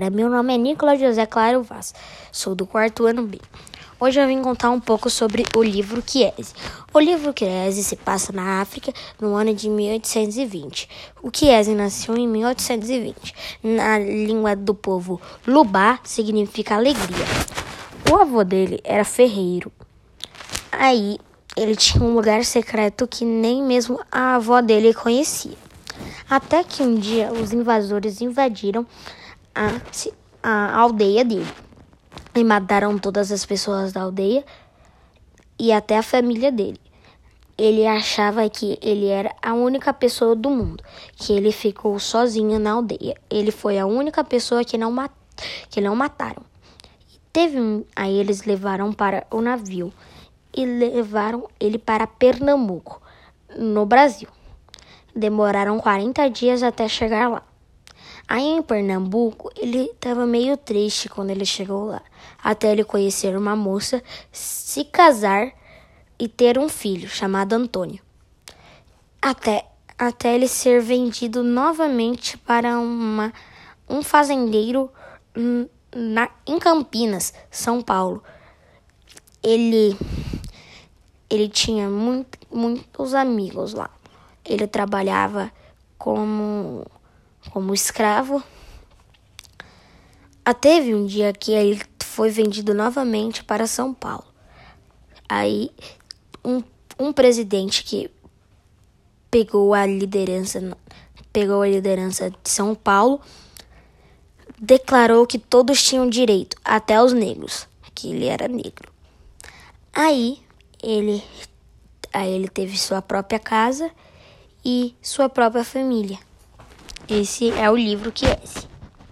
galera, meu nome é Nicolas José Claro Vaz, sou do quarto ano B. Hoje eu vim contar um pouco sobre o livro Chiesi. O livro Chiesi se passa na África no ano de 1820. O Chiesi nasceu em 1820. Na língua do povo, Lubá significa alegria. O avô dele era ferreiro. Aí ele tinha um lugar secreto que nem mesmo a avó dele conhecia. Até que um dia os invasores invadiram a, a aldeia dele e mataram todas as pessoas da aldeia e até a família dele. Ele achava que ele era a única pessoa do mundo, que ele ficou sozinho na aldeia. Ele foi a única pessoa que não, mat que não mataram. Teve um, aí eles levaram para o navio e levaram ele para Pernambuco, no Brasil. Demoraram 40 dias até chegar lá. Aí em Pernambuco, ele estava meio triste quando ele chegou lá, até ele conhecer uma moça, se casar e ter um filho chamado Antônio. Até, até ele ser vendido novamente para uma, um fazendeiro na, em Campinas, São Paulo. Ele, ele tinha muito, muitos amigos lá. Ele trabalhava como, como escravo. Teve um dia que ele foi vendido novamente para São Paulo. Aí um, um presidente que pegou a liderança pegou a liderança de São Paulo declarou que todos tinham direito, até os negros, que ele era negro. Aí ele aí ele teve sua própria casa e sua própria família. Esse é o livro que é esse.